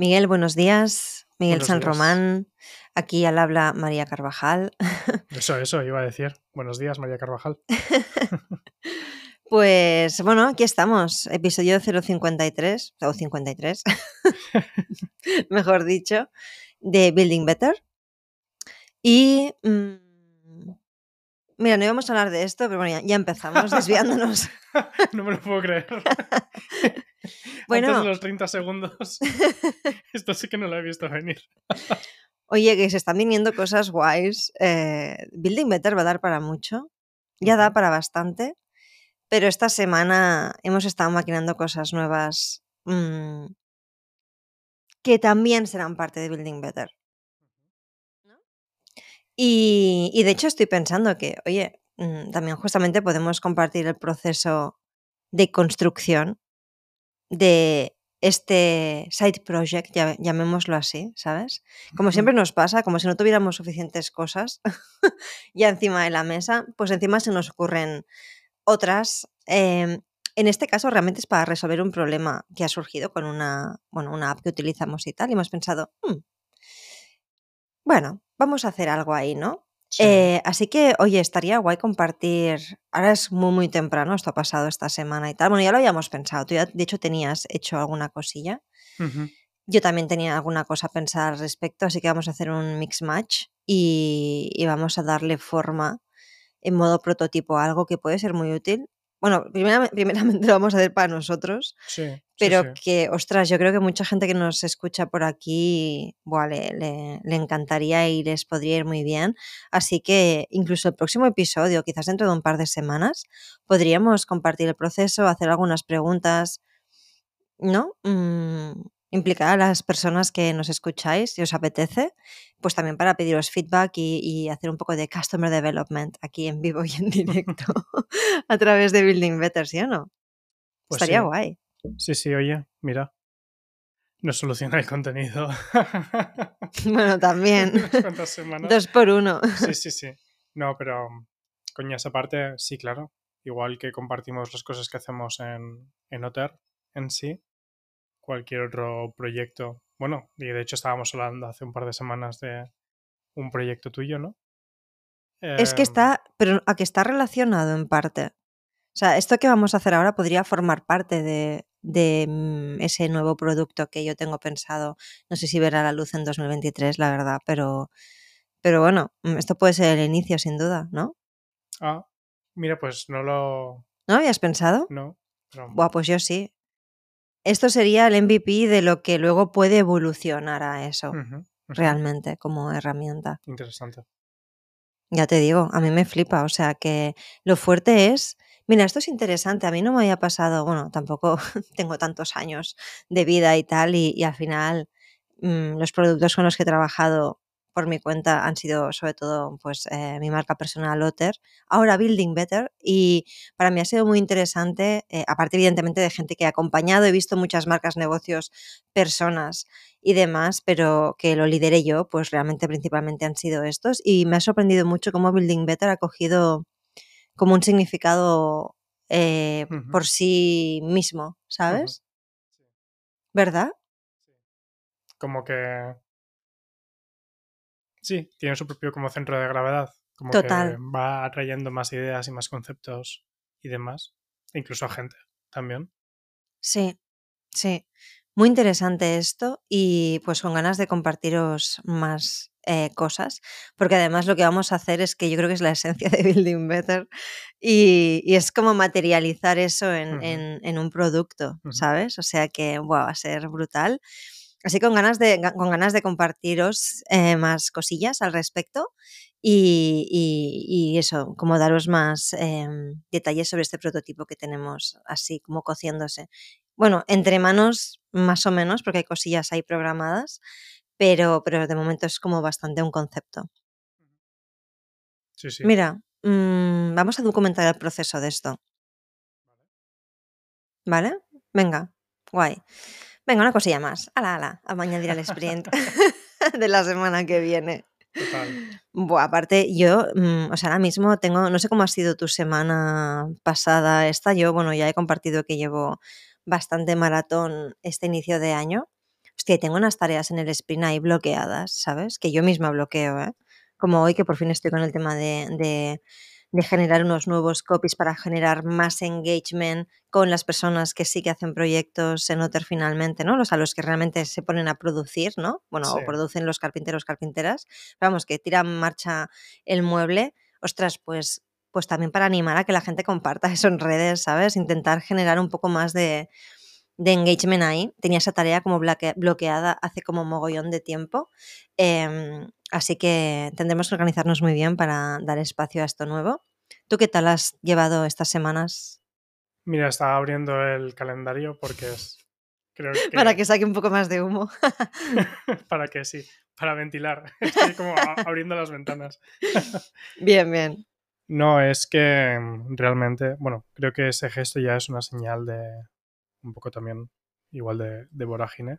Miguel, buenos días. Miguel Buenos San días. Román. Aquí al habla María Carvajal. Eso, eso, iba a decir. Buenos días, María Carvajal. Pues bueno, aquí estamos. Episodio 053, o 53, mejor dicho, de Building Better. Y. mm, mira, no íbamos a hablar de esto, pero bueno, ya, ya empezamos desviándonos. no me lo puedo creer. Bueno. Antes de los 30 segundos. Esto sí que no lo he visto venir. Oye, que se están viniendo cosas guays. Eh, Building Better va a dar para mucho. Ya da para bastante. Pero esta semana hemos estado maquinando cosas nuevas mm, que también serán parte de Building Better. Y, y de hecho estoy pensando que, oye, mm, también justamente podemos compartir el proceso de construcción de este side project, ya- llamémoslo así, ¿sabes? Como siempre nos pasa, como si no tuviéramos suficientes cosas ya encima de la mesa, pues encima se nos ocurren otras. eh, en este caso realmente es para resolver un problema que ha surgido con una, bueno, una app que utilizamos y tal, y hemos pensado, "Hmm, bueno, vamos a hacer algo ahí, ¿no? Sí. Eh, así que, oye, estaría guay compartir. Ahora es muy, muy temprano, esto ha pasado esta semana y tal. Bueno, ya lo habíamos pensado. Tú ya, de hecho, tenías hecho alguna cosilla. Yo también tenía alguna cosa pensada al respecto, así que vamos a hacer un mix match y, y vamos a darle forma en modo prototipo a algo que puede ser muy útil. Bueno, primeramente, primeramente lo vamos a hacer para nosotros, Sí, sí, pero sí. que, ostras, yo creo que mucha gente que nos escucha por aquí, buah, le, le- le encantaría y les podría ir muy bien. Así que incluso el próximo episodio, quizás dentro de un par de semanas, podríamos compartir el proceso, hacer algunas preguntas, ¿no? Mm, implicar a las personas que nos escucháis, si os apetece, pues también para pediros feedback y, y hacer un poco de customer development aquí en vivo y en directo a través de Building Better, ¿sí o no? Pues Estaría sí. guay. Sí, sí, oye, mira. Nos soluciona el contenido. Bueno, también. Dos por uno. Sí, sí, sí. No, pero coña, esa parte, sí, claro. Igual que compartimos las cosas que hacemos en, en Otter en sí, cualquier otro proyecto. Bueno, y de hecho estábamos hablando hace un par de semanas de un proyecto tuyo, ¿no? Es que Em, está, pero a que está relacionado en parte. O sea, esto que vamos a hacer ahora podría formar parte de, de, mm, ese nuevo producto que yo tengo pensado. No sé si verá la luz en 2023, la verdad, pero, pero bueno, mm, esto puede ser el inicio, sin duda, ¿no? Ah, mira, pues no lo. ¿No habías pensado? No. Pero, Buah, pues yo sí. Esto sería el MVP de lo que luego puede evolucionar a eso, realmente, como herramienta. Interesante. Ya te digo, a mí me flipa, o sea que lo fuerte es, mira, esto es interesante, a mí no me había pasado, bueno, tampoco tengo tantos años de vida y tal, y, y al final mm, los productos con los que he trabajado por mi cuenta han sido sobre todo pues eh, mi marca personal Otter, ahora Building Better, y para mí ha sido muy interesante, eh, aparte evidentemente de gente que he acompañado, he visto muchas marcas, negocios, personas y demás, pero que lo lideré yo, pues realmente principalmente han sido estos. Y me ha sorprendido mucho cómo Building Better ha cogido como un significado eh, por sí mismo, ¿sabes? Sí. ¿Verdad? Como que. Sí, tiene su propio como centro de gravedad. Como Total. que va atrayendo más ideas y más conceptos y demás. Incluso a gente también. Sí, sí. Muy interesante esto y pues con ganas de compartiros más eh, cosas, porque además lo que vamos a hacer es que yo creo que es la esencia de Building Better y, y es como materializar eso en, Ujú. en- en un producto. ¿sabes? O sea que va a ser brutal. Así que con ganas de, con ganas de compartiros eh, más cosillas al respecto y, y- y eso, como daros más em, detalles sobre este prototipo que tenemos así como cociéndose. Bueno, entre manos más o menos, porque hay cosillas ahí programadas, pero, pero de momento es como bastante un concepto. Sí, sí. Mira, mm, vamos a documentar el proceso de esto, ¿vale? Venga, guay. Venga, una cosilla más. Ala, ala, a añadir al sprint de la semana que viene. Total. Buah, aparte, yo, mm, o sea, ahora mismo tengo, no sé cómo ha sido tu semana pasada esta, yo, bueno, ya he compartido que llevo bastante maratón este inicio de año. Hostia, tengo unas tareas en el sprint ahí bloqueadas, ¿sabes? Que yo misma bloqueo, ¿eh? Como hoy que por fin estoy con el tema de, de, de generar unos nuevos copies para generar más engagement con las personas que sí que hacen proyectos en Otter finalmente, ¿no? Los a los que realmente se ponen a producir, ¿no? Bueno, Sí. o producen los carpinteros, carpinteras. Vamos, que tiran en marcha el mueble. Ostras, pues, pues también para animar a que la gente comparta eso en redes, ¿sabes? Intentar generar un poco más de, de engagement ahí. Tenía esa tarea como bloque- bloqueada hace como mogollón de tiempo. Em, así que tendremos que organizarnos muy bien para dar espacio a esto nuevo. ¿Tú qué tal has llevado estas semanas? Mira, estaba abriendo el calendario porque es. Creo que. Para que saque un poco más de humo. para que sí, para ventilar. Estoy como abriendo las ventanas. bien, bien. No, es que mm, realmente, bueno, creo que ese gesto ya es una señal de un poco también igual de, de vorágine,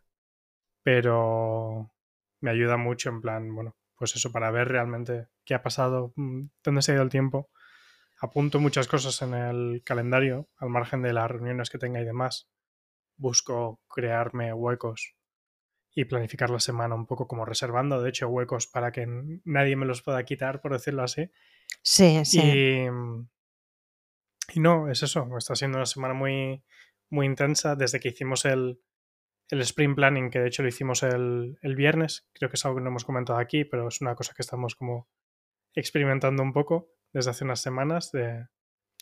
pero me ayuda mucho en plan, bueno, pues eso, para ver realmente qué ha pasado, mm, dónde se ha ido el tiempo. Apunto muchas cosas en el calendario, al margen de las reuniones que tenga y demás. Busco crearme huecos y planificar la semana un poco como reservando, de hecho, huecos para que nadie me los pueda quitar, por decirlo así. Sí, sí. Y, y no, es eso. Está siendo una semana muy, muy intensa desde que hicimos el, el sprint planning, que de hecho lo hicimos el, el viernes. Creo que es algo que no hemos comentado aquí, pero es una cosa que estamos como experimentando un poco desde hace unas semanas, de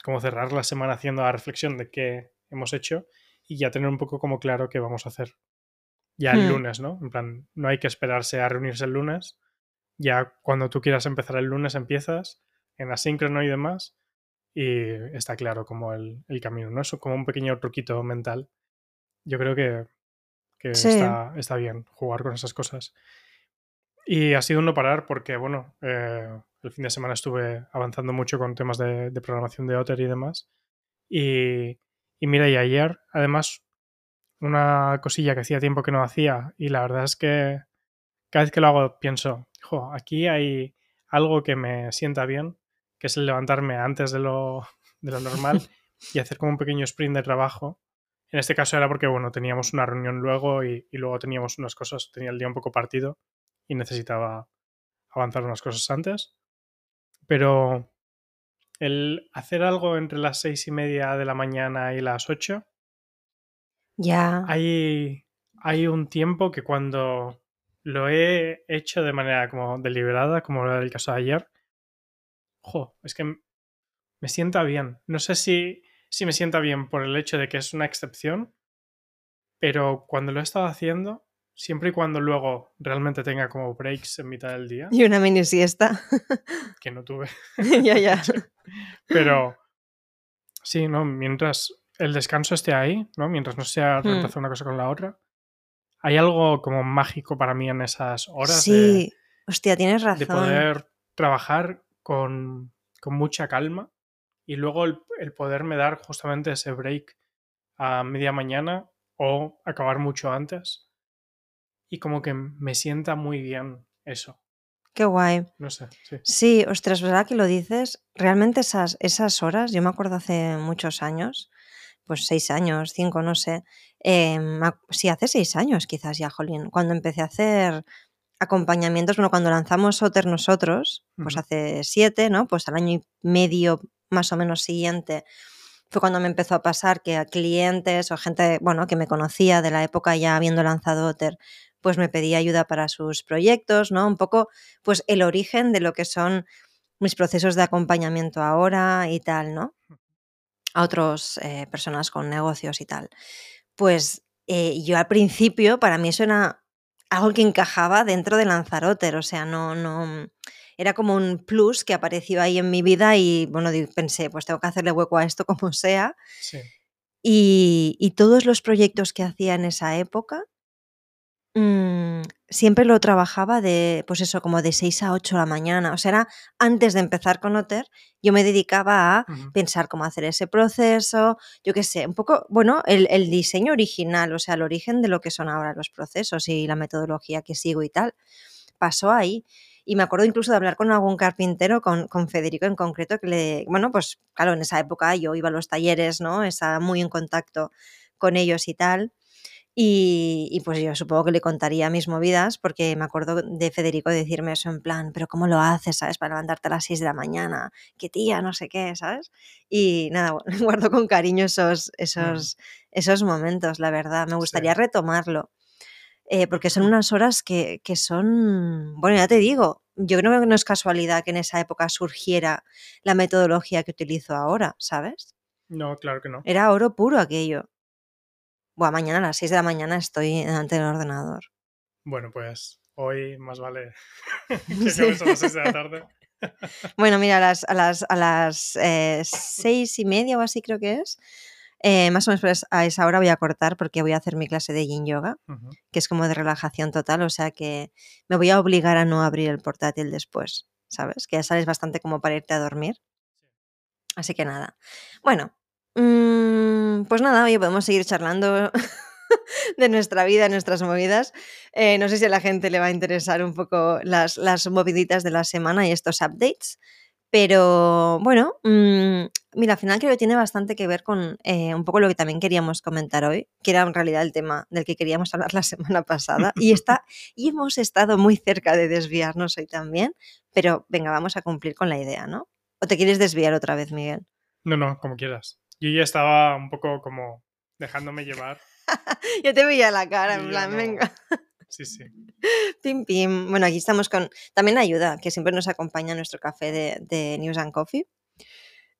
cómo cerrar la semana haciendo la reflexión de qué hemos hecho y ya tener un poco como claro qué vamos a hacer ya el Hmm. lunes, ¿no? En plan, no hay que esperarse a reunirse el lunes. Ya cuando tú quieras empezar el lunes empiezas en asíncrono y demás y está claro como el, el camino, ¿no? Eso como un pequeño truquito mental. Yo creo que, que Sí. está, está bien jugar con esas cosas. Y ha sido un no parar porque, bueno, eh, el fin de semana estuve avanzando mucho con temas de, de programación de Otter y demás. Y, y mira, y ayer, además, una cosilla que hacía tiempo que no hacía y la verdad es que cada vez que lo hago pienso, jo, aquí hay algo que me sienta bien, que es el levantarme antes de lo, de lo normal y hacer como un pequeño sprint de trabajo. En este caso era porque, bueno, teníamos una reunión luego y, y luego teníamos unas cosas, tenía el día un poco partido y necesitaba avanzar unas cosas antes. Pero el hacer algo entre las seis y media de la mañana y las ocho, Ya. hay, hay un tiempo que cuando lo he hecho de manera como deliberada, como era el caso de ayer, jo, es que me sienta bien. No sé si, si me sienta bien por el hecho de que es una excepción, pero cuando lo he estado haciendo, siempre y cuando luego realmente tenga como breaks en mitad del día, Y una mini siesta. que no tuve, ya, ya. pero sí, ¿no? Mientras el descanso esté ahí, ¿no? Mientras no sea Hmm. reemplazar una cosa con la otra, hay algo como mágico para mí en esas horas de, Sí. Hostia, tienes de razón. poder trabajar con, con mucha calma y luego el, el poderme dar justamente ese break a media mañana o acabar mucho antes y como que me sienta muy bien eso. Qué guay. No sé, sí. Sí, ostras, ¿verdad que lo dices? Realmente esas, esas horas, yo me acuerdo hace muchos años, pues seis años, cinco, no sé. eh, sí, hace seis años quizás ya, Jolín, cuando empecé a hacer acompañamientos, bueno, cuando lanzamos Otter nosotros, pues hace siete, ¿no? Pues al año y medio más o menos siguiente fue cuando me empezó a pasar que a clientes o gente, bueno, que me conocía de la época ya habiendo lanzado Otter, pues me pedía ayuda para sus proyectos, ¿no? Un poco, pues el origen de lo que son mis procesos de acompañamiento ahora y tal, ¿no? A otras personas con negocios y tal. Pues eh, yo al principio, para mí eso era algo que encajaba dentro de Lanzarote, o sea, no, no, era como un plus que apareció ahí en mi vida y bueno, pensé, pues tengo que hacerle hueco a esto como sea. Sí. Y, y todos los proyectos que hacía en esa época, mm, siempre lo trabajaba de, pues eso, como de 6 a 8 de la mañana. O sea, era antes de empezar con Otter, yo me dedicaba a pensar cómo hacer ese proceso, yo qué sé, un poco, bueno, el, el diseño original, o sea, el origen de lo que son ahora los procesos y la metodología que sigo y tal, pasó ahí. Y me acuerdo incluso de hablar con algún carpintero, con, con Federico en concreto, que le, bueno, pues claro, en esa época yo iba a los talleres, ¿no? Estaba muy en contacto con ellos y tal. Y, y, pues yo supongo que le contaría mis movidas, porque me acuerdo de Federico decirme eso en plan, pero ¿cómo lo haces, sabes? Para levantarte a las 6 de la mañana, qué tía, no sé qué, ¿sabes? Y nada, guardo con cariño esos, esos, esos momentos, la verdad. Me gustaría Sí. retomarlo. Eh, porque son unas horas que, que son, bueno, ya te digo, yo creo que no es casualidad que en esa época surgiera la metodología que utilizo ahora, ¿sabes? No, claro que no. Era oro puro aquello. Buah, mañana a las 6 de la mañana estoy delante del ordenador. Bueno, pues hoy más vale que Sí. a las 6 de la tarde. Bueno, mira, a las, a las, a las eh, seis y media o así creo que es. Eh, más o menos pues, a esa hora voy a cortar porque voy a hacer mi clase de yin yoga, que es como de relajación total, o sea que me voy a obligar a no abrir el portátil después, ¿sabes? Que ya sales bastante como para irte a dormir. Así que nada. Bueno, mm, pues nada, oye, podemos seguir charlando de nuestra vida, nuestras movidas. Eh, no sé si a la gente le va a interesar un poco las, las moviditas de la semana y estos updates. Pero bueno, mmm, mira, al final creo que tiene bastante que ver con eh, un poco lo que también queríamos comentar hoy, que era en realidad el tema del que queríamos hablar la semana pasada. Y, está, y hemos estado muy cerca de desviarnos hoy también, pero venga, vamos a cumplir con la idea, ¿no? ¿O te quieres desviar otra vez, Miguel? No, no, como quieras. Yo ya estaba un poco como dejándome llevar. Yo te veía la cara, en plan, no- venga. Sí, sí. Pim, pim. Bueno, aquí estamos con. También ayuda, que siempre nos acompaña nuestro café de, de News and Coffee.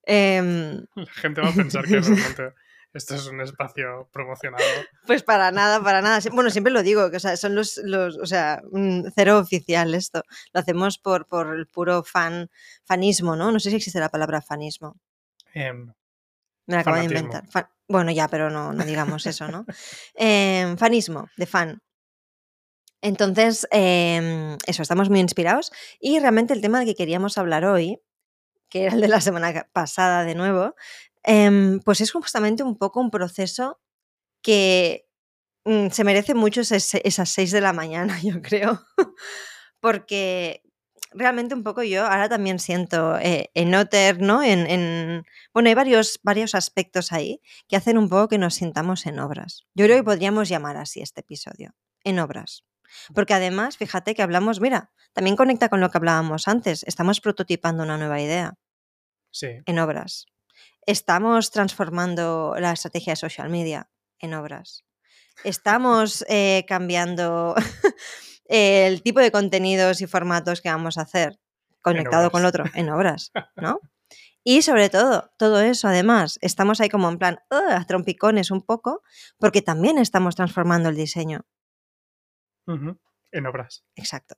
Em, La gente va a pensar que realmente esto es un espacio promocionado. pues para nada, para nada. Bueno, siempre lo digo, que o sea, son los, los o sea, cero oficial esto. Lo hacemos por, por el puro fan, fanismo, ¿no? No sé si existe la palabra fanismo. Em, Me la acabo de inventar. Bueno, ya, pero no, no digamos eso, ¿no? Em, fanismo, de fan. Entonces, em, eso, estamos muy inspirados. Y realmente el tema del que queríamos hablar hoy, que era el de la semana pasada de nuevo, em, pues es justamente un poco un proceso que mm, se merece mucho esas 6 de la mañana, yo creo. Porque realmente un poco yo ahora también siento eh, en Otter, ¿no? En, en- bueno, hay varios, varios aspectos ahí que hacen un poco que nos sintamos en obras. Yo creo que podríamos llamar así este episodio, en obras. Porque además, fíjate que hablamos, mira, también conecta con lo que hablábamos antes, estamos prototipando una nueva idea sí, en obras. Estamos transformando la estrategia de social media en obras. Estamos eh, cambiando el tipo de contenidos y formatos que vamos a hacer conectado con obras. otro en obras, ¿no? Y sobre todo, todo eso, además, estamos ahí como en plan, a trompicones un poco, porque también estamos transformando el diseño. En obras. Exacto.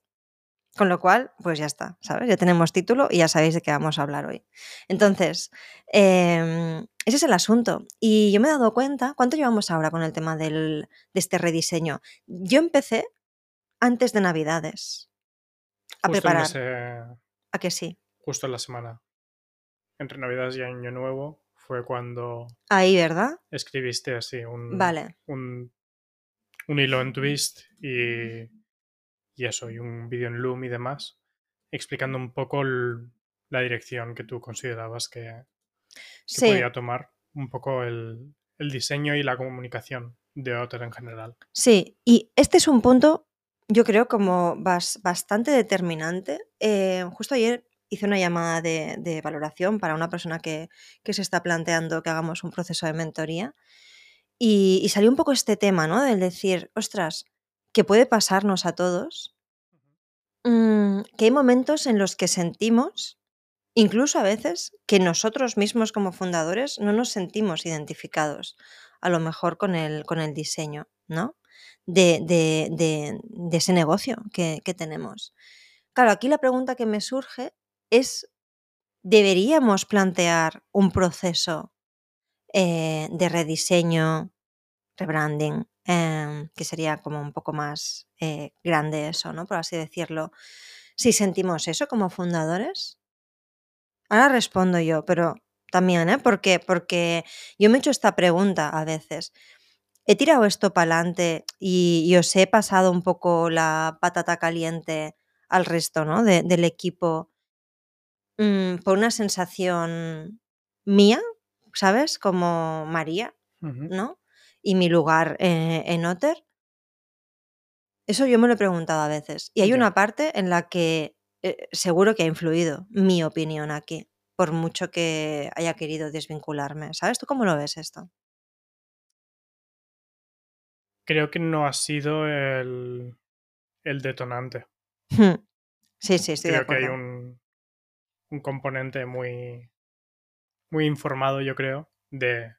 Con lo cual, pues ya está, ¿sabes? Ya tenemos título y ya sabéis de qué vamos a hablar hoy. Entonces, eh, ese es el asunto. Y yo me he dado cuenta, ¿cuánto llevamos ahora con el tema del, de este rediseño? Yo empecé antes de Navidades a Justo preparar. ese- ¿A que sí? justo en la semana. Entre Navidades y Año Nuevo fue cuando Ahí, ¿verdad? escribiste así un, Vale. un, un hilo en Twist y, y eso, y un vídeo en Loom y demás, explicando un poco el- la dirección que tú considerabas que, que Sí. podía tomar un poco el, el diseño y la comunicación de Otter en general. Sí, y este es un punto, yo creo, como bas- bastante determinante. Eh, justo ayer hice una llamada de, de valoración para una persona que, que se está planteando que hagamos un proceso de mentoría y, y salió un poco este tema, ¿no? Del decir, ostras, que puede pasarnos a todos, mm, que hay momentos en los que sentimos, incluso a veces, que nosotros mismos como fundadores no nos sentimos identificados, a lo mejor con el, con el diseño, ¿no? De, de- de- de ese negocio que, que tenemos. Claro, aquí la pregunta que me surge es, ¿deberíamos plantear un proceso eh, de rediseño, rebranding, em, que sería como un poco más eh, grande eso, ¿no? Por así decirlo. Si sentimos eso como fundadores. Ahora respondo yo, pero también, ¿eh? ¿Por qué? Porque yo me he hecho esta pregunta a veces. He tirado esto para adelante y, os he pasado un poco la patata caliente al resto, ¿no? De- del equipo mm, por una sensación mía, ¿sabes? Como María. ¿no? y mi lugar eh, en Otter? Eso yo me lo he preguntado a veces. Y hay una parte en la que eh, seguro que ha influido mi opinión aquí, por mucho que haya querido desvincularme. ¿Sabes? ¿Tú cómo lo ves esto? Creo que no ha sido el, el detonante. Hmm. Sí, sí, estoy de creo que hay acuerdo. un, un componente muy, muy informado, yo creo, de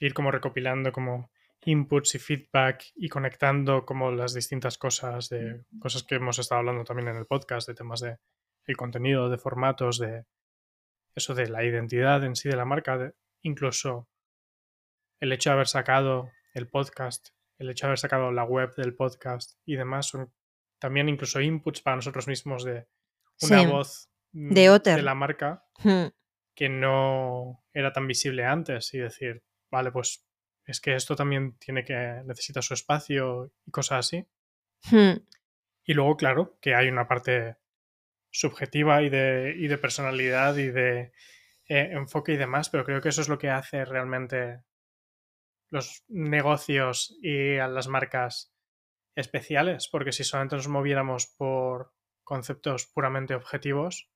ir como recopilando como inputs y feedback y conectando como las distintas cosas de cosas que hemos estado hablando también en el podcast, de temas de el contenido, de formatos, de eso de la identidad en sí de la marca, de- incluso el hecho de haber sacado el podcast, el hecho de haber sacado la web del podcast y demás son también incluso inputs para nosotros mismos de una Sí. voz mm, De Otter. de la marca Hmm. Que no era tan visible antes y decir, vale, pues es que esto también tiene que necesita su espacio y cosas así. Hmm. Y luego, claro, que hay una parte subjetiva y de, y de personalidad y de eh, enfoque y demás, pero creo que eso es lo que hace realmente los negocios y a las marcas especiales, porque si solamente nos moviéramos por conceptos puramente objetivos,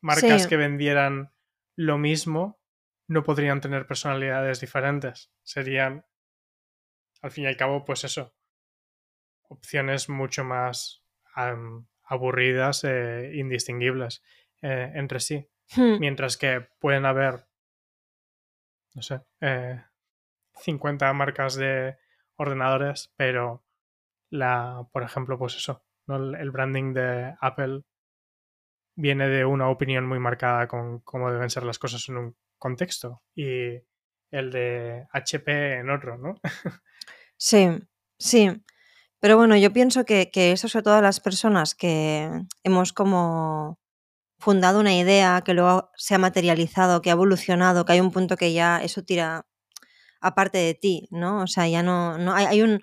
marcas Sí. que vendieran lo mismo no podrían tener personalidades diferentes. Serían, al fin y al cabo, pues eso, opciones mucho más am, aburridas e indistinguibles eh, entre sí. Hmm. Mientras que pueden haber, no sé, eh, 50 marcas de ordenadores, pero la, por ejemplo, pues eso, ¿no? el branding de Apple viene de una opinión muy marcada con cómo deben ser las cosas en un contexto y el de HP en otro, ¿no? Sí, sí. Pero bueno, yo pienso que, que eso sobre todo las personas que hemos como fundado una idea, que luego se ha materializado, que ha evolucionado, que hay un punto que ya eso tira aparte de ti, ¿no? O sea, ya no, no hay, hay un...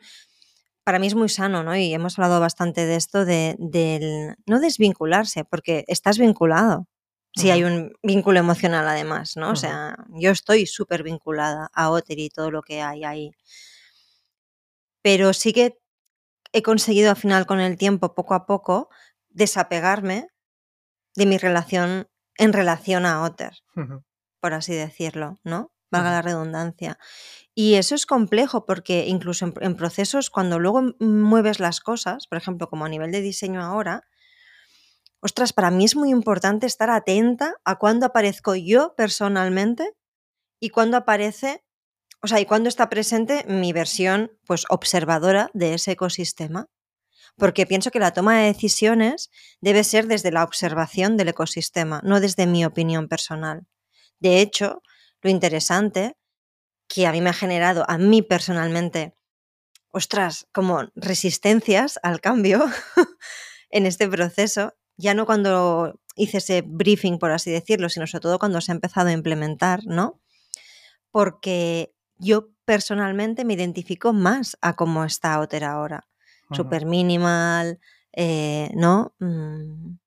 Para mí es muy sano, ¿no? Y hemos hablado bastante de esto, de, del no desvincularse, porque estás vinculado. Si hay un vínculo emocional además, ¿no? O sea, yo estoy súper vinculada a Otter y todo lo que hay ahí. Pero sí que he conseguido al final con el tiempo, poco a poco, desapegarme de mi relación en relación a Otter, por así decirlo, ¿no? Valga la redundancia. Y eso es complejo porque incluso en, procesos, cuando luego mueves las cosas, por ejemplo, como a nivel de diseño ahora, ostras, para mí es muy importante estar atenta a cuándo aparezco yo personalmente y cuándo aparece, o sea, y cuándo está presente mi versión, pues, observadora de ese ecosistema. Porque pienso que la toma de decisiones debe ser desde la observación del ecosistema, no desde mi opinión personal. De hecho, lo interesante que a mí me ha generado, a mí personalmente, ostras, como resistencias al cambio en este proceso, ya no cuando hice ese briefing, por así decirlo, sino sobre todo cuando se ha empezado a implementar, ¿no? Porque yo personalmente me identifico más a cómo está Otter ahora. Ujú. Súper minimal, eh, ¿no? Mm,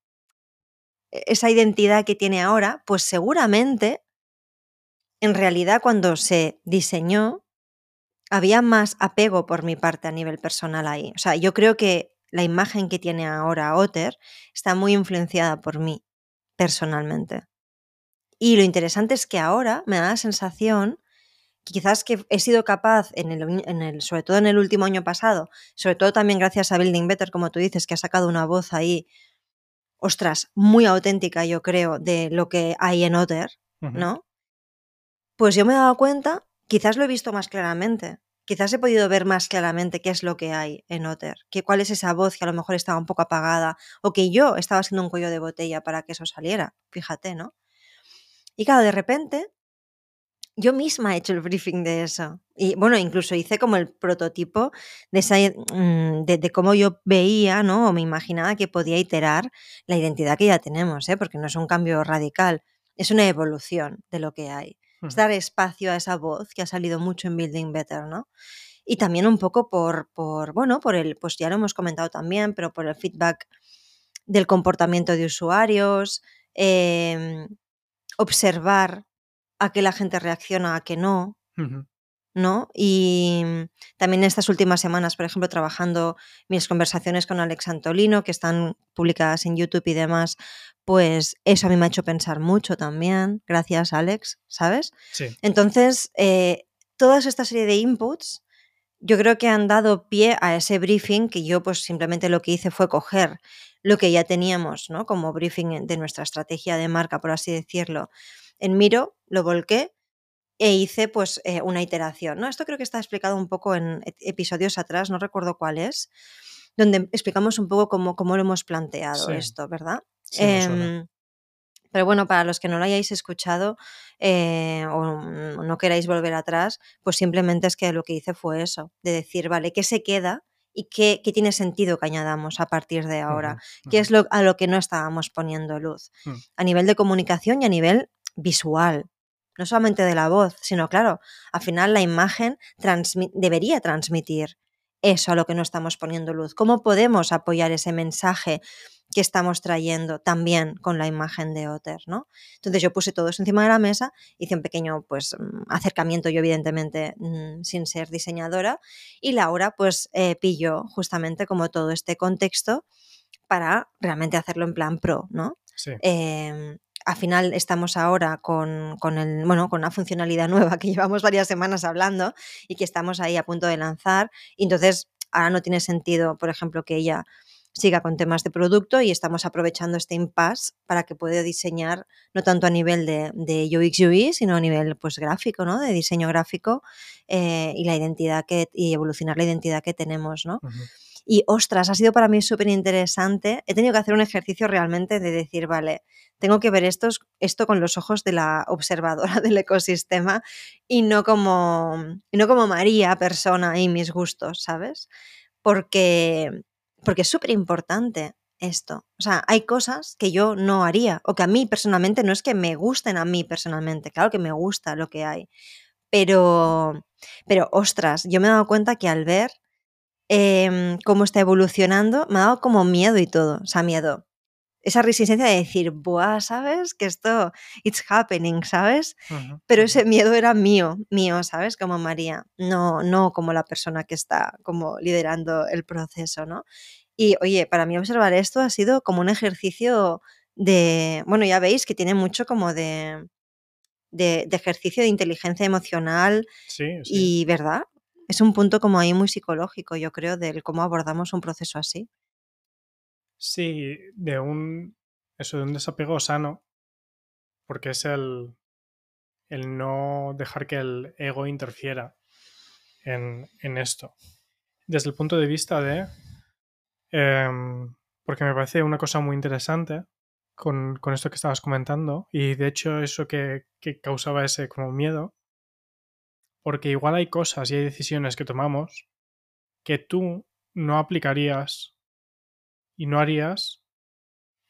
esa identidad que tiene ahora, pues seguramente, en realidad cuando se diseñó, había más apego por mi parte a nivel personal ahí. O sea, yo creo que la imagen que tiene ahora Otter está muy influenciada por mí, personalmente. Y lo interesante es que ahora me da la sensación que quizás que he sido capaz, en el, en el, sobre todo en el último año pasado, sobre todo también gracias a Building Better, como tú dices, que ha sacado una voz ahí, ostras, muy auténtica, yo creo, de lo que hay en Otter. ¿no? Pues yo me he dado cuenta, quizás lo he visto más claramente, quizás he podido ver más claramente qué es lo que hay en Otter, que cuál es esa voz que a lo mejor estaba un poco apagada o que yo estaba siendo un cuello de botella para que eso saliera, fíjate, ¿no? Y claro, de repente yo misma he hecho el briefing de eso. Y bueno, incluso hice como el prototipo de, esa, mm, de cómo yo veía, ¿no? O me imaginaba que podía iterar la identidad que ya tenemos, ¿eh? Porque no es un cambio radical, es una evolución de lo que hay. Es dar espacio a esa voz que ha salido mucho en Building Better, ¿no? Y también un poco por, por, bueno, por el, pues ya lo hemos comentado también, pero por el feedback del comportamiento de usuarios, eh, observar a qué la gente reacciona, a qué no. ¿No? Y mm, también estas últimas semanas, por ejemplo, trabajando mis conversaciones con Alex Antolino, que están publicadas en YouTube y demás, pues eso a mí me ha hecho pensar mucho también. Gracias, Alex, ¿sabes? Sí. Entonces, eh, toda esta serie de inputs yo creo que han dado pie a ese briefing que yo pues simplemente lo que hice fue coger lo que ya teníamos, ¿no? Como briefing de nuestra estrategia de marca, por así decirlo, en Miro, lo volqué e hice pues eh, una iteración, ¿no? Esto creo que está explicado un poco en episodios atrás, no recuerdo cuál es, donde explicamos un poco cómo, cómo lo hemos planteado Sí. esto, ¿verdad? Sí. Em, pero bueno, para los que no lo hayáis escuchado eh, o no queráis volver atrás, pues simplemente es que lo que hice fue eso, de decir, vale, ¿qué se queda? ¿Y qué, qué tiene sentido que añadamos a partir de ahora? ¿Qué es lo, a lo que no estábamos poniendo luz? Mm. A nivel de comunicación y a nivel visual. No solamente de la voz, sino claro, al final la imagen transmi- debería transmitir eso a lo que no estamos poniendo luz. ¿Cómo podemos apoyar ese mensaje que estamos trayendo también con la imagen de Otter, ¿no? Entonces yo puse todo eso encima de la mesa, hice un pequeño pues mm, acercamiento yo evidentemente mm, sin ser diseñadora y Laura pues eh, pilló justamente como todo este contexto para realmente hacerlo en plan pro, ¿no? Sí. Eh, al final estamos ahora con, con, el, bueno, con una funcionalidad nueva que llevamos varias semanas hablando y que estamos ahí a punto de lanzar. Y entonces ahora no tiene sentido, por ejemplo, que ella siga con temas de producto y estamos aprovechando este impasse para que pueda diseñar no tanto a nivel de, de UX sino a nivel pues gráfico, ¿no? De diseño gráfico eh, y la identidad que y evolucionar la identidad que tenemos, ¿no? Y ostras, ha sido para mí súper interesante. He tenido que hacer un ejercicio realmente de decir, vale, tengo que ver estos, esto con los ojos de la observadora del ecosistema y no como, no como María, persona y mis gustos, ¿sabes? Porque, porque es súper importante esto. O sea, hay cosas que yo no haría o que a mí personalmente no es que me gusten a mí personalmente, claro que me gusta lo que hay. Pero, pero ostras, yo me he dado cuenta que al ver eh, cómo está evolucionando, me ha dado como miedo y todo. O sea, miedo. Esa resistencia de decir, buah, ¿sabes? Que esto, it's happening, ¿sabes? Ujú, Pero ujú. ese miedo era mío, mío, ¿sabes? Como María, no, no como la persona que está como liderando el proceso, ¿no? Y oye, para mí observar esto ha sido como un ejercicio de, bueno, ya veis que tiene mucho como de, de, de ejercicio de inteligencia emocional Sí, sí. y, ¿verdad? Es un punto como ahí muy psicológico, yo creo, del cómo abordamos un proceso así. Sí, de un. Eso, de un desapego sano. Porque es el. El no dejar que el ego interfiera en, en esto. Desde el punto de vista de. em, porque me parece una cosa muy interesante con, con esto que estabas comentando. Y de hecho, eso que, que causaba ese como miedo. Porque igual hay cosas y hay decisiones que tomamos que tú no aplicarías y no harías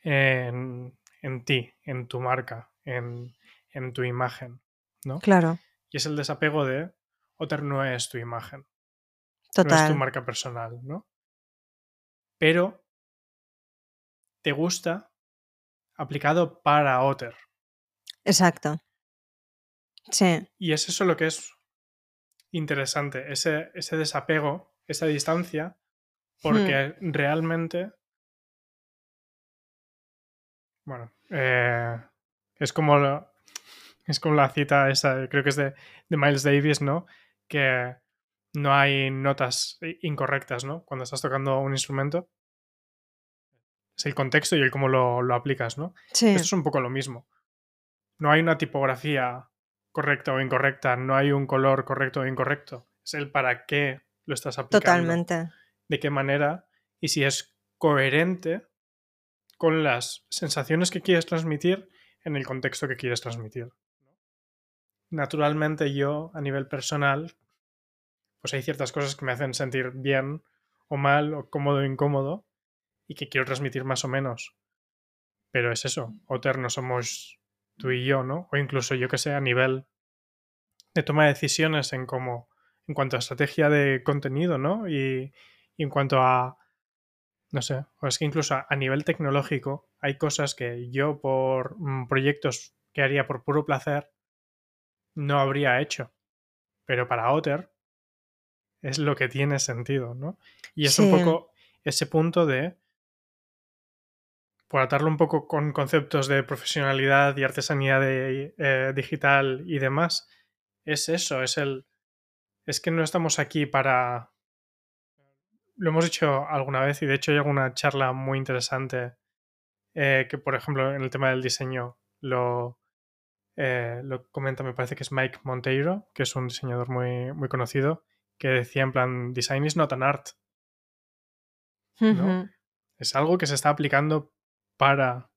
en, en ti, en tu marca, en, en tu imagen, ¿no? Claro, Y es el desapego de Otter no es tu imagen, no es tu total. marca personal, ¿no? Pero te gusta aplicado para Otter. Exacto. Sí, Y es eso lo que es interesante, ese, ese desapego, esa distancia, porque realmente, bueno, eh, es como lo- es como la cita esa, creo que es de, de Miles Davis, ¿no? Que no hay notas incorrectas, ¿no? Cuando estás tocando un instrumento. Es el contexto y el cómo lo, lo aplicas, ¿no? sí, Esto es un poco lo mismo. No hay una tipografía correcta o incorrecta, no hay un color correcto o incorrecto. Es el para qué lo estás aplicando, totalmente. de qué manera y si es coherente con las sensaciones que quieres transmitir en el contexto que quieres transmitir. Naturalmente yo, a nivel personal, pues hay ciertas cosas que me hacen sentir bien o mal o cómodo o incómodo y que quiero transmitir más o menos. Pero es eso, Otter no somos tú y yo, ¿no? O incluso yo que sé, a nivel de toma de decisiones en cómo, en cuanto a estrategia de contenido, ¿no? Y, y en cuanto a, no sé, o es que incluso a, a nivel tecnológico hay cosas que yo por mm, proyectos que haría por puro placer no habría hecho. pero para Otter es lo que tiene sentido, ¿no? Y es un poco ese punto de, por atarlo un poco con conceptos de profesionalidad y artesanía de, eh, digital y demás, es eso, es el... Es que no estamos aquí para... Lo hemos dicho alguna vez y de hecho hay alguna charla muy interesante eh, que, por ejemplo, en el tema del diseño lo, eh, lo comenta, me parece que es Mike Monteiro, que es un diseñador muy, muy conocido, que decía en plan, design is not an art. Es algo que se está aplicando para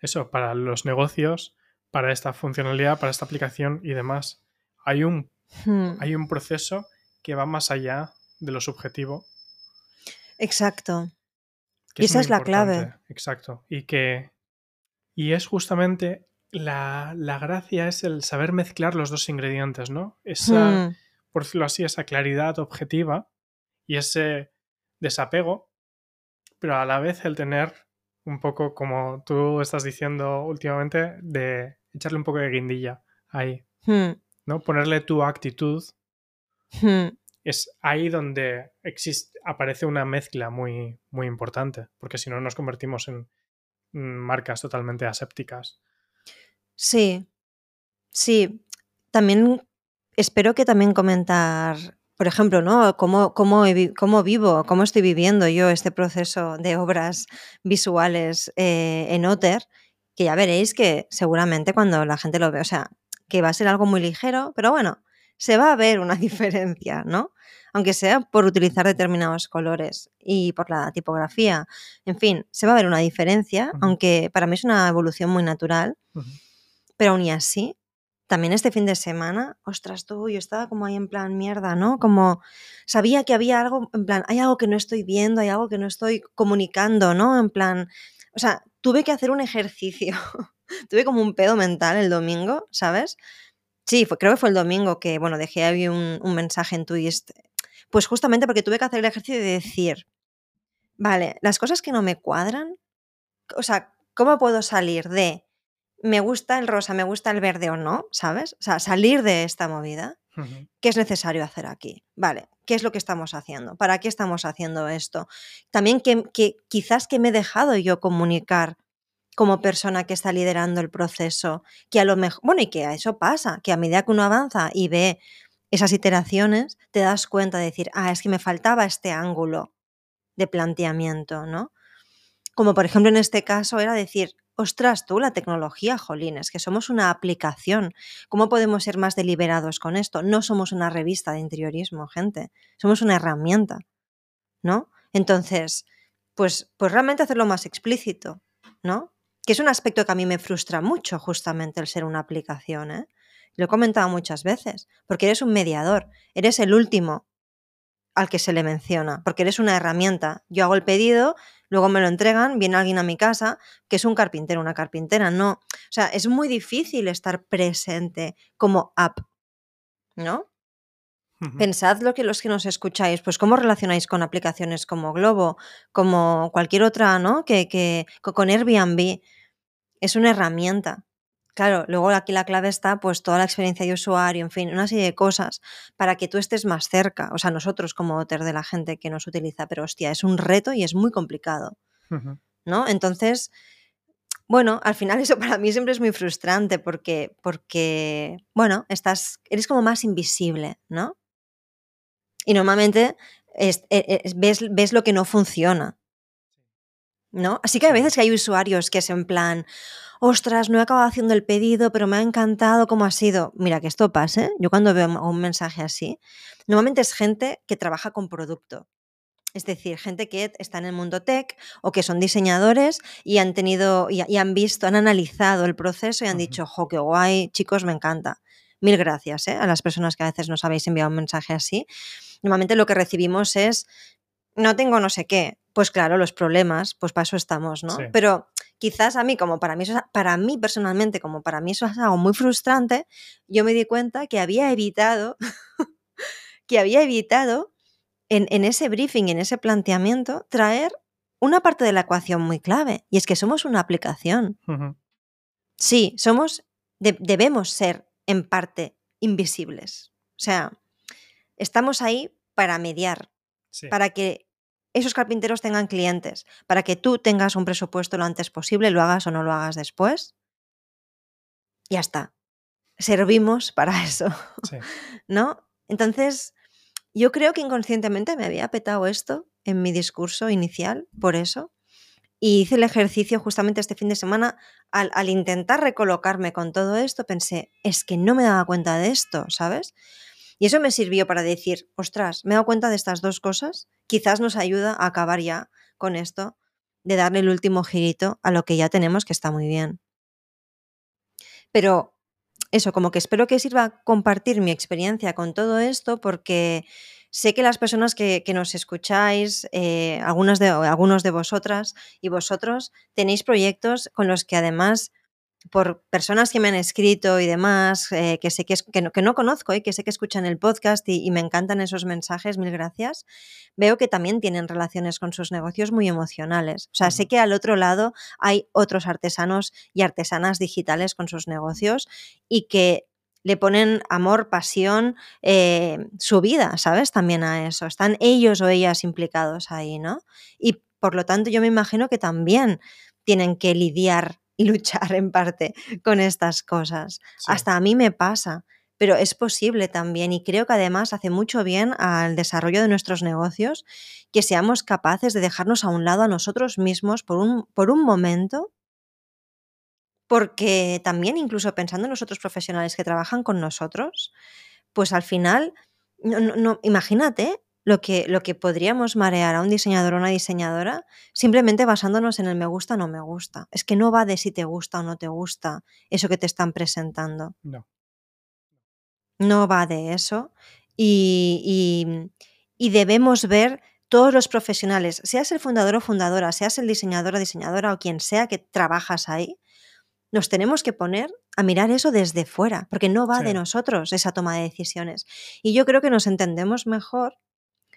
eso, para los negocios, para esta funcionalidad, para esta aplicación y demás. Hay un, Hmm. hay un proceso que va más allá de lo subjetivo. Exacto. Y esa es la clave. Exacto. Y que. Y es justamente. La, la gracia es el saber mezclar los dos ingredientes, ¿no? Esa, Hmm. por decirlo así, esa claridad objetiva y ese desapego, pero a la vez el tener un poco, como tú estás diciendo últimamente, de echarle un poco de guindilla ahí, Hmm. ¿no? Ponerle tu actitud Hmm. es ahí donde existe, aparece una mezcla muy, muy importante, porque si no nos convertimos en marcas totalmente asépticas. Sí, sí. También espero que también comentar, por ejemplo, ¿no? Cómo, cómo, cómo vivo, cómo estoy viviendo yo este proceso de obras visuales eh, en Otter, que ya veréis que seguramente cuando la gente lo ve, o sea, que va a ser algo muy ligero, pero bueno, se va a ver una diferencia, ¿no? Aunque sea por utilizar determinados colores y por la tipografía. En fin, se va a ver una diferencia, aunque para mí es una evolución muy natural. Pero aún y así, también este fin de semana, ostras tú, yo estaba como ahí en plan mierda, ¿no? Como sabía que había algo, en plan, hay algo que no estoy viendo, hay algo que no estoy comunicando, ¿no? En plan, o sea, tuve que hacer un ejercicio. tuve como un pedo mental el domingo, ¿sabes? Sí, fue, creo que fue el domingo que, bueno, dejé ahí un, un mensaje en Twist. Pues justamente porque tuve que hacer el ejercicio de decir, vale, las cosas que no me cuadran, o sea, ¿cómo puedo salir de me gusta el rosa, me gusta el verde o no, ¿sabes? O sea, salir de esta movida. ¿Qué es necesario hacer aquí? Vale, ¿qué es lo que estamos haciendo? ¿Para qué estamos haciendo esto? También que, que quizás que me he dejado yo comunicar como persona que está liderando el proceso, que a lo mejor, bueno, y que a eso pasa, que a medida que uno avanza y ve esas iteraciones, te das cuenta de decir, ah, es que me faltaba este ángulo de planteamiento, ¿no? Como por ejemplo en este caso era decir, ostras, tú la tecnología, jolines, que somos una aplicación. ¿Cómo podemos ser más deliberados con esto? No somos una revista de interiorismo, gente. Somos una herramienta, ¿no? Entonces, pues, pues realmente hacerlo más explícito, ¿no? Que es un aspecto que a mí me frustra mucho, justamente el ser una aplicación, ¿eh? Lo he comentado muchas veces, porque eres un mediador, eres el último al que se le menciona, porque eres una herramienta. Yo hago el pedido, luego me lo entregan, viene alguien a mi casa, que es un carpintero, una carpintera, no. O sea, es muy difícil estar presente como app, ¿no? Pensad lo que los que nos escucháis, pues cómo relacionáis con aplicaciones como Globo, como cualquier otra, ¿no? Que, que co- con Airbnb es una herramienta. Claro, luego aquí la clave está pues toda la experiencia de usuario, en fin, una serie de cosas para que tú estés más cerca, o sea, nosotros como Otter de la gente que nos utiliza, pero hostia, es un reto y es muy complicado. ¿no? Entonces, bueno, al final eso para mí siempre es muy frustrante porque, porque bueno, estás, eres como más invisible, ¿no? Y normalmente es- e- e- ves, ves lo que no funciona, ¿no? Así que hay Sí. veces que hay usuarios que es en plan, ostras, no he acabado haciendo el pedido, pero me ha encantado cómo ha sido. Mira, que esto pase, yo cuando veo un mensaje así, normalmente es gente que trabaja con producto. Es decir, gente que está en el mundo tech o que son diseñadores y han tenido y, y han visto, han analizado el proceso y han dicho, jo, qué guay, chicos, me encanta. Mil gracias ¿eh? a las personas que a veces nos habéis enviado un mensaje así. Normalmente lo que recibimos es, no tengo no sé qué. Pues claro, los problemas, pues para eso estamos, ¿no? Sí. Pero quizás a mí, como para mí, eso es- para mí personalmente, como para mí eso es algo muy frustrante, yo me di cuenta que había evitado, que había evitado en, en ese briefing, en ese planteamiento, traer una parte de la ecuación muy clave, y es que somos una aplicación. Sí, somos, de- debemos ser en parte invisibles. O sea, estamos ahí para mediar, Sí. para que esos carpinteros tengan clientes, para que tú tengas un presupuesto lo antes posible, lo hagas o no lo hagas después. Ya está. Servimos para eso, Sí. ¿no? Entonces, yo creo que inconscientemente me había petado esto en mi discurso inicial, por eso. Y hice el ejercicio justamente este fin de semana. Al, al intentar recolocarme con todo esto, pensé, es que no me daba cuenta de esto, ¿sabes? Y eso me sirvió para decir, ostras, me he dado cuenta de estas dos cosas, quizás nos ayuda a acabar ya con esto, de darle el último girito a lo que ya tenemos, que está muy bien. Pero eso, como que espero que sirva compartir mi experiencia con todo esto, porque sé que las personas que, nos escucháis, eh, algunas de, algunos de vosotras y vosotros, tenéis proyectos con los que además por personas que me han escrito y demás, eh, que sé que, es, que, no, que, no, conozco y que sé que escuchan el podcast y, y, me encantan esos mensajes, mil gracias, veo que también tienen relaciones con sus negocios muy emocionales. O sea, sé que al otro lado hay otros artesanos y artesanas digitales con sus negocios y que le ponen amor, pasión, eh, su vida, ¿sabes? También a eso. Están ellos o ellas implicados ahí, ¿no? Y por lo tanto yo me imagino que también tienen que lidiar y luchar en parte con estas cosas. Sí. Hasta a mí me pasa, pero es posible también y creo que además hace mucho bien al desarrollo de nuestros negocios que seamos capaces de dejarnos a un lado a nosotros mismos por un, por un momento. Porque también, incluso pensando en los otros profesionales que trabajan con nosotros, pues al final, no, no, no, imagínate lo que, lo que podríamos marear a un diseñador o una diseñadora simplemente basándonos en el me gusta o no me gusta. Es que no va de si te gusta o no te gusta eso que te están presentando. No. No va de eso. Y, y, y debemos ver todos los profesionales, seas el fundador o fundadora, seas el diseñador o diseñadora o quien sea que trabajas ahí, nos tenemos que poner a mirar eso desde fuera, porque no va Sí. de nosotros esa toma de decisiones. Y yo creo que nos entendemos mejor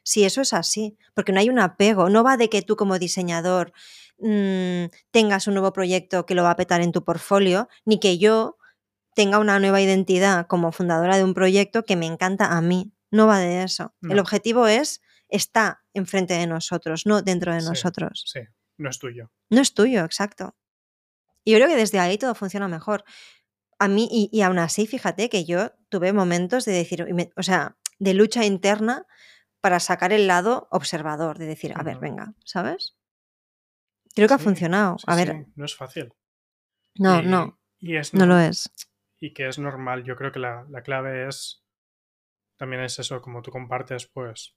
si eso es así, porque no hay un apego, no va de que tú como diseñador mmm, tengas un nuevo proyecto que lo va a petar en tu portfolio, ni que yo tenga una nueva identidad como fundadora de un proyecto que me encanta a mí. No va de eso. No. El objetivo es, está enfrente de nosotros, no dentro de Sí. nosotros. Sí, no es tuyo. No es tuyo, exacto. Y yo creo que desde ahí todo funciona mejor. A mí, y, y aún así, fíjate que yo tuve momentos de decir, me- o sea, de lucha interna para sacar el lado observador, de decir, a ver, venga, ¿sabes? Creo que ha funcionado. Sí, a ver, sí, no es fácil. no, Y- no, Y es no lo es. Y que es normal. Yo creo que la, la clave es. También es eso, como tú compartes, pues.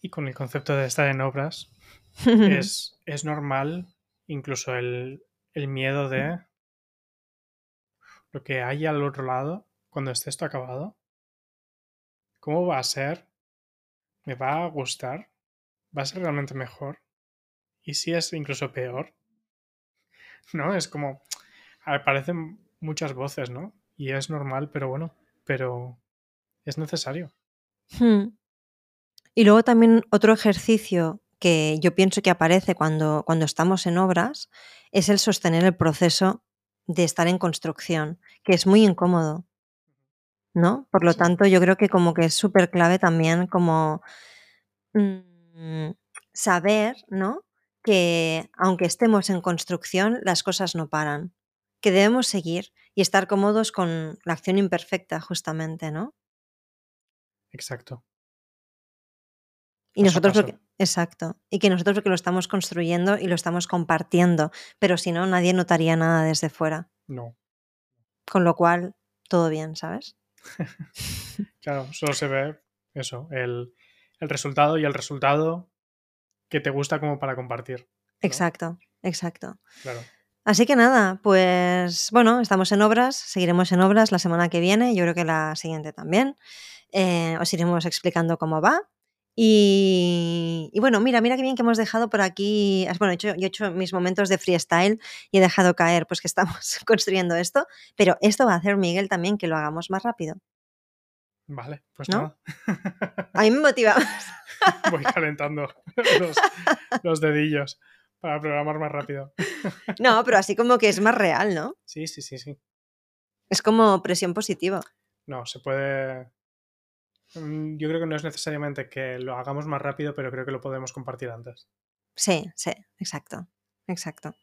Y con el concepto de estar en obras, es, es normal incluso el, el miedo de lo que hay al otro lado cuando esté esto acabado. ¿Cómo va a ser? ¿Me va a gustar? ¿Va a ser realmente mejor? ¿Y si es incluso peor? ¿No? Es como... Aparecen muchas voces, ¿no? Y es normal, pero bueno, pero es necesario. Hmm. Y luego también otro ejercicio que yo pienso que aparece cuando, cuando estamos en obras es el sostener el proceso de estar en construcción, que es muy incómodo, ¿no? Por lo Sí. tanto, yo creo que como que es súper clave también como mm, saber, ¿no? Que aunque estemos en construcción, las cosas no paran, que debemos seguir y estar cómodos con la acción imperfecta, justamente, ¿no? Exacto. Y Paso nosotros paso. porque, exacto, y que nosotros porque lo estamos construyendo y lo estamos compartiendo, pero si no, nadie notaría nada desde fuera. No. Con lo cual, todo bien, ¿sabes? Claro, solo se ve eso, el, el resultado y el resultado que te gusta como para compartir. ¿no? Exacto, exacto. Claro. Así que nada, pues bueno, estamos en obras, seguiremos en obras la semana que viene, yo creo que la siguiente también. Eh, os iremos explicando cómo va. Y, y bueno, mira, mira qué bien que hemos dejado por aquí. Bueno, he hecho, yo he hecho mis momentos de freestyle y he dejado caer pues que estamos construyendo esto, pero esto va a hacer Miguel también que lo hagamos más rápido. Vale, pues ¿No? nada. A mí me motiva. Voy calentando los, los dedillos para programar más rápido. No, pero así como que es más real, ¿no? Sí, sí, sí, sí. Es como presión positiva. No, se puede... Mm, yo creo que no es necesariamente que lo hagamos más rápido, pero creo que lo podemos compartir antes. Sí, sí, exacto, exacto.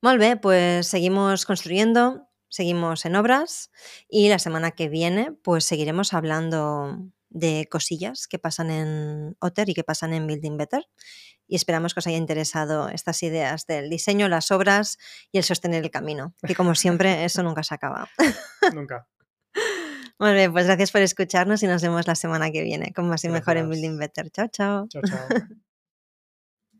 Molt bé, pues seguimos construyendo, seguimos en obras y la semana que viene pues seguiremos hablando de cosillas que pasan en Otter y que pasan en Building Better. Y esperamos que os haya interesado estas ideas del diseño, las obras y el sostener el camino, que como siempre eso nunca se acaba. Nunca. Muy bien, pues gracias por escucharnos y nos vemos la semana que viene con más y mejor en. Building Better. Chao, chao. Chao, chao.